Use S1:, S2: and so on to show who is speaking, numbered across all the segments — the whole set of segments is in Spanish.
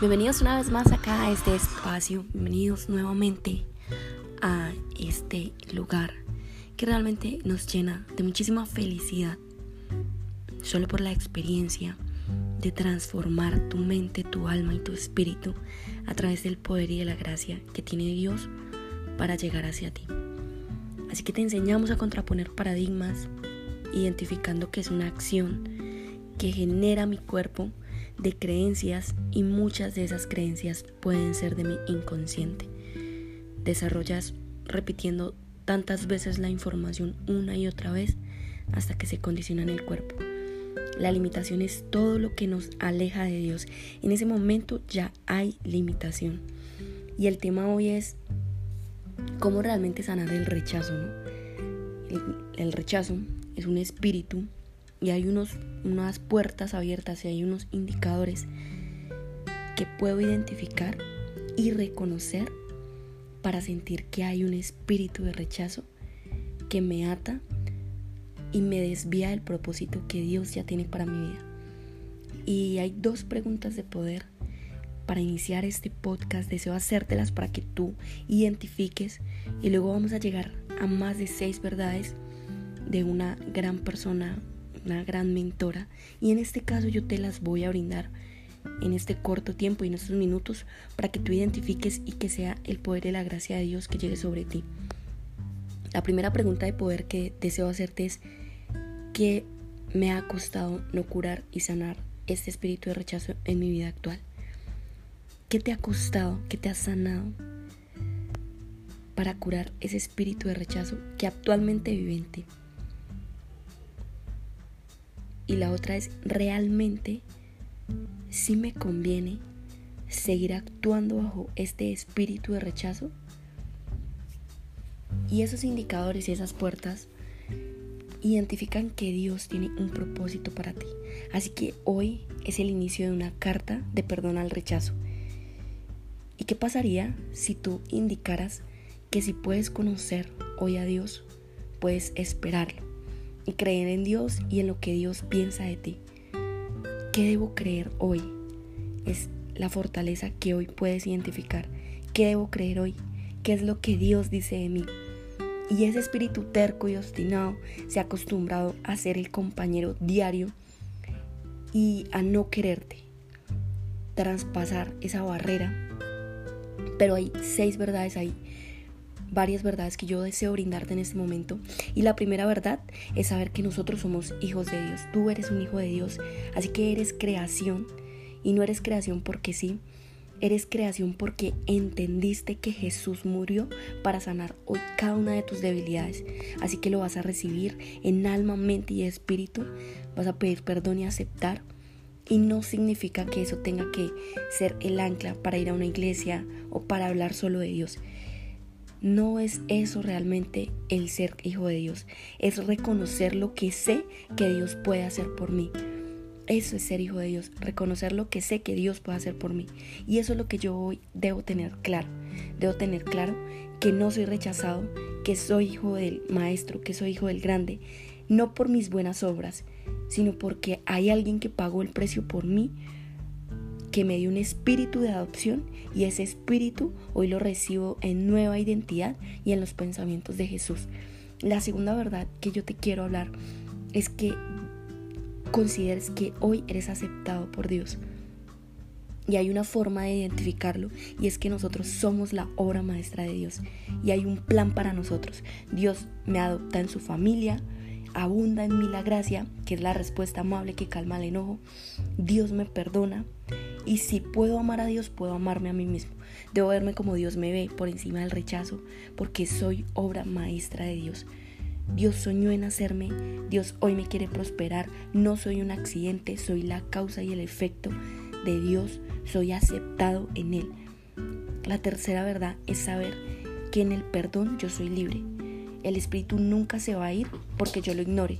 S1: Bienvenidos una vez más acá a este espacio, bienvenidos nuevamente a este lugar que realmente nos llena de muchísima felicidad, solo por la experiencia de transformar tu mente, tu alma y tu espíritu a través del poder y de la gracia que tiene Dios para llegar hacia ti. Así que te enseñamos a contraponer paradigmas, identificando que es una acción que genera mi cuerpo de creencias y muchas de esas creencias pueden ser de mi inconsciente. Desarrollas repitiendo tantas veces la información una y otra vez hasta que se condiciona en el cuerpo. La limitación es todo lo que nos aleja de Dios. En ese momento ya hay limitación. Y el tema hoy es cómo realmente sanar el rechazo. El, rechazo es un espíritu y hay unos, unas puertas abiertas y hay unos indicadores que puedo identificar y reconocer para sentir que hay un espíritu de rechazo que me ata y me desvía del propósito que Dios ya tiene para mi vida. Y hay dos preguntas de poder para iniciar este podcast. Deseo hacértelas para que tú identifiques y luego vamos a llegar a más de seis verdades de una gran persona una gran mentora y en este caso yo te las voy a brindar en este corto tiempo y en estos minutos para que tú identifiques y que sea el poder y la gracia de Dios que llegue sobre ti. La primera pregunta de poder que deseo hacerte es ¿qué me ha costado no curar y sanar este espíritu de rechazo en mi vida actual? ¿Qué te ha costado? ¿Qué te ha sanado para curar ese espíritu de rechazo que actualmente vive en ti? Y la otra es realmente si me conviene seguir actuando bajo este espíritu de rechazo. Y esos indicadores y esas puertas identifican que Dios tiene un propósito para ti. Así que hoy es el inicio de una carta de perdón al rechazo. ¿Y qué pasaría si tú indicaras que si puedes conocer hoy a Dios, puedes esperarlo? Y creer en Dios y en lo que Dios piensa de ti. ¿Qué debo creer hoy? Es la fortaleza que hoy puedes identificar. ¿Qué debo creer hoy? ¿Qué es lo que Dios dice de mí? Y ese espíritu terco y obstinado se ha acostumbrado a ser el compañero diario y a no quererte, traspasar esa barrera. Pero hay seis verdades ahí varias verdades que yo deseo brindarte en este momento. Y la primera verdad es saber que nosotros somos hijos de Dios. Tú eres un hijo de Dios, así que eres creación. Y no eres creación porque sí, eres creación porque entendiste que Jesús murió para sanar hoy cada una de tus debilidades. Así que lo vas a recibir en alma, mente y espíritu. Vas a pedir perdón y aceptar. Y no significa que eso tenga que ser el ancla para ir a una iglesia o para hablar solo de Dios. No es eso realmente el ser hijo de Dios. Es reconocer lo que sé que Dios puede hacer por mí. Eso es ser hijo de Dios, reconocer lo que sé que Dios puede hacer por mí. Y eso es lo que yo hoy debo tener claro. Debo tener claro que no soy rechazado, que soy hijo del Maestro, que soy hijo del Grande, no por mis buenas obras, sino porque hay alguien que pagó el precio por mí que me dio un espíritu de adopción y ese espíritu hoy lo recibo en nueva identidad y en los pensamientos de Jesús. La segunda verdad que yo te quiero hablar es que consideres que hoy eres aceptado por Dios. Y hay una forma de identificarlo y es que nosotros somos la obra maestra de Dios y hay un plan para nosotros. Dios me adopta en su familia, abunda en mí la gracia, que es la respuesta amable que calma el enojo. Dios me perdona, y si puedo amar a Dios, puedo amarme a mí mismo. Debo verme como Dios me ve, por encima del rechazo, porque soy obra maestra de Dios. Dios soñó en hacerme, Dios hoy me quiere prosperar, no soy un accidente, soy la causa y el efecto de Dios, soy aceptado en Él. La tercera verdad es saber que en el perdón yo soy libre. El espíritu nunca se va a ir porque yo lo ignore.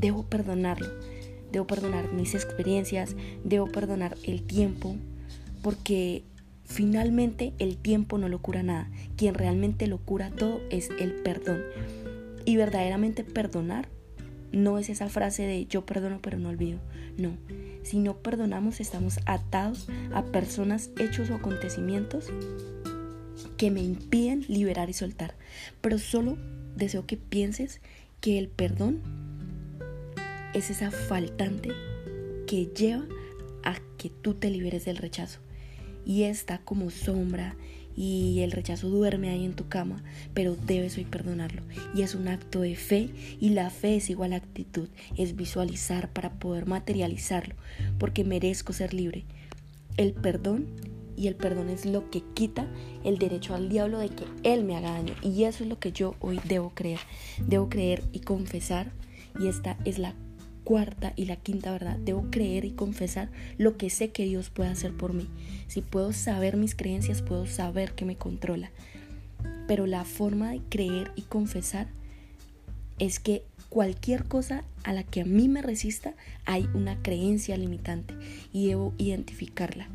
S1: Debo perdonarlo debo perdonar mis experiencias, debo perdonar el tiempo, porque finalmente el tiempo no lo cura nada. Quien realmente lo cura todo es el perdón. Y verdaderamente perdonar no es esa frase de yo perdono pero no olvido. No, si no perdonamos estamos atados a personas, hechos o acontecimientos que me impiden liberar y soltar. Pero solo deseo que pienses que el perdón es esa faltante que lleva a que tú te liberes del rechazo. Y está como sombra y el rechazo duerme ahí en tu cama, pero debes hoy perdonarlo. Y es un acto de fe y la fe es igual a actitud, es visualizar para poder materializarlo, porque merezco ser libre. El perdón y el perdón es lo que quita el derecho al diablo de que él me haga daño. Y eso es lo que yo hoy debo creer. Debo creer y confesar. Y esta es la cuarta y la quinta verdad. Debo creer y confesar lo que sé que Dios puede hacer por mí. Si puedo saber mis creencias, puedo saber que me controla. Pero la forma de creer y confesar es que cualquier cosa a la que a mí me resista, hay una creencia limitante y debo identificarla,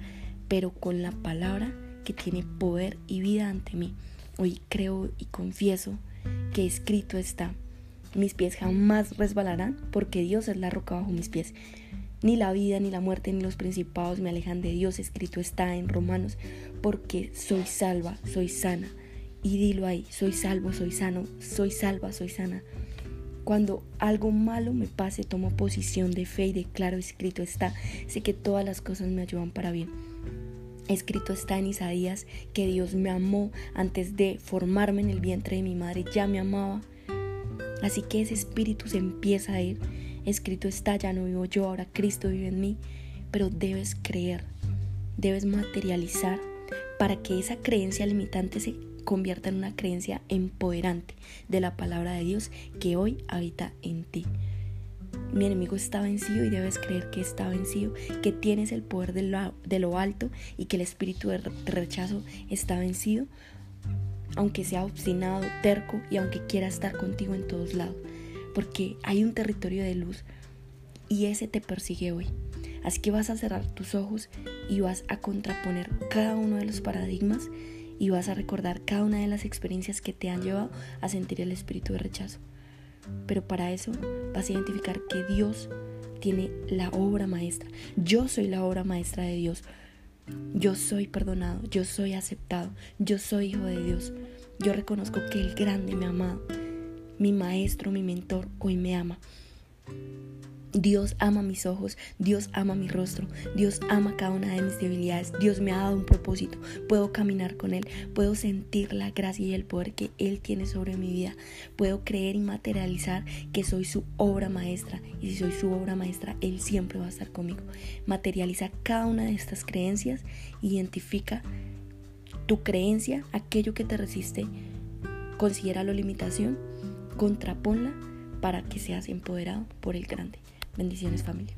S1: pero con la palabra que tiene poder y vida ante mí. Hoy creo y confieso que escrito está mis pies jamás resbalarán porque Dios es la roca bajo mis pies. Ni la vida, ni la muerte, ni los principados me alejan de Dios. Escrito está en Romanos, porque soy salva, soy sana. Y dilo ahí, soy salvo, soy sano, soy salva, soy sana. Cuando algo malo me pase, tomo posición de fe y declaro, escrito está, sé que todas las cosas me ayudan para bien. Escrito está en Isaías que Dios me amó antes de formarme en el vientre de mi madre, ya me amaba Así que ese espíritu se empieza a ir. Escrito está, ya no vivo yo, ahora Cristo vive en mí. Pero debes creer, debes materializar para que esa creencia limitante se convierta en una creencia empoderante de la palabra de Dios que hoy habita en ti. Mi enemigo está vencido y debes creer que está vencido, que tienes el poder de lo, alto y que el espíritu de rechazo está vencido aunque sea obstinado, terco y aunque quiera estar contigo en todos lados, porque hay un territorio de luz y ese te persigue hoy. Así que vas a cerrar tus ojos y vas a contraponer cada uno de los paradigmas y vas a recordar cada una de las experiencias que te han llevado a sentir el espíritu de rechazo. Pero para eso vas a identificar que Dios tiene la obra maestra. Yo soy la obra maestra de Dios. Yo soy perdonado, yo soy aceptado, yo soy hijo de Dios. Yo reconozco que el grande me ha amado. Mi maestro, mi mentor hoy me ama. Dios ama mis ojos, Dios ama mi rostro, Dios ama cada una de mis debilidades, Dios me ha dado un propósito, puedo caminar con Él, puedo sentir la gracia y el poder que Él tiene sobre mi vida, puedo creer y materializar que soy su obra maestra y si soy su obra maestra, Él siempre va a estar conmigo. Materializa cada una de estas creencias, identifica tu creencia, aquello que te resiste, considera la limitación, contraponla para que seas empoderado por el grande. Bendiciones familia.